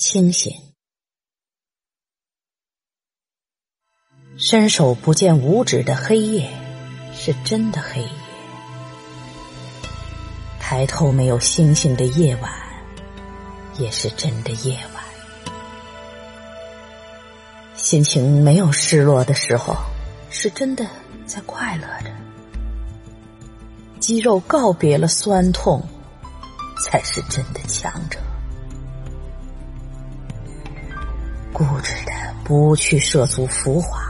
清醒，伸手不见五指的黑夜，是真的黑夜；抬头没有星星的夜晚，也是真的夜晚。心情没有失落的时候，是真的在快乐着；肌肉告别了酸痛，才是真的强者。固执的不去涉足浮华，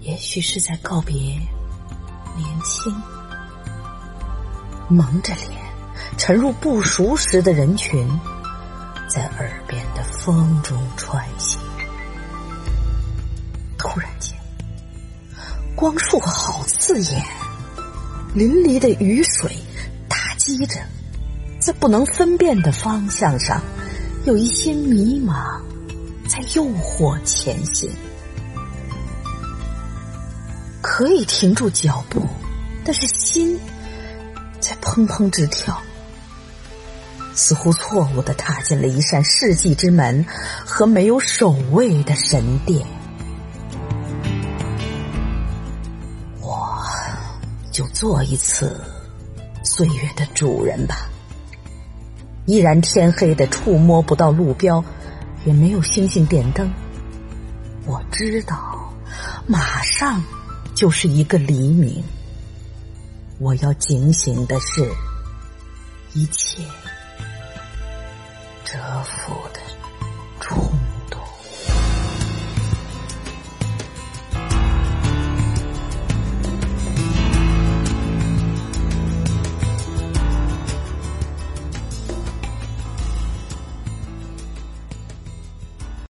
也许是在告别年轻。蒙着脸沉入不熟识的人群，在耳边的风中穿行。突然间，光束好刺眼，淋漓的雨水打击着，在不能分辨的方向上，有一些迷茫。在诱惑前行，可以停住脚步，但是心在砰砰直跳，似乎错误的踏进了一扇世纪之门和没有守卫的神殿。我就做一次岁月的主人吧，依然天黑的触摸不到路标。也没有星星点灯，我知道，马上就是一个黎明。我要警醒的是，一切蛰伏的。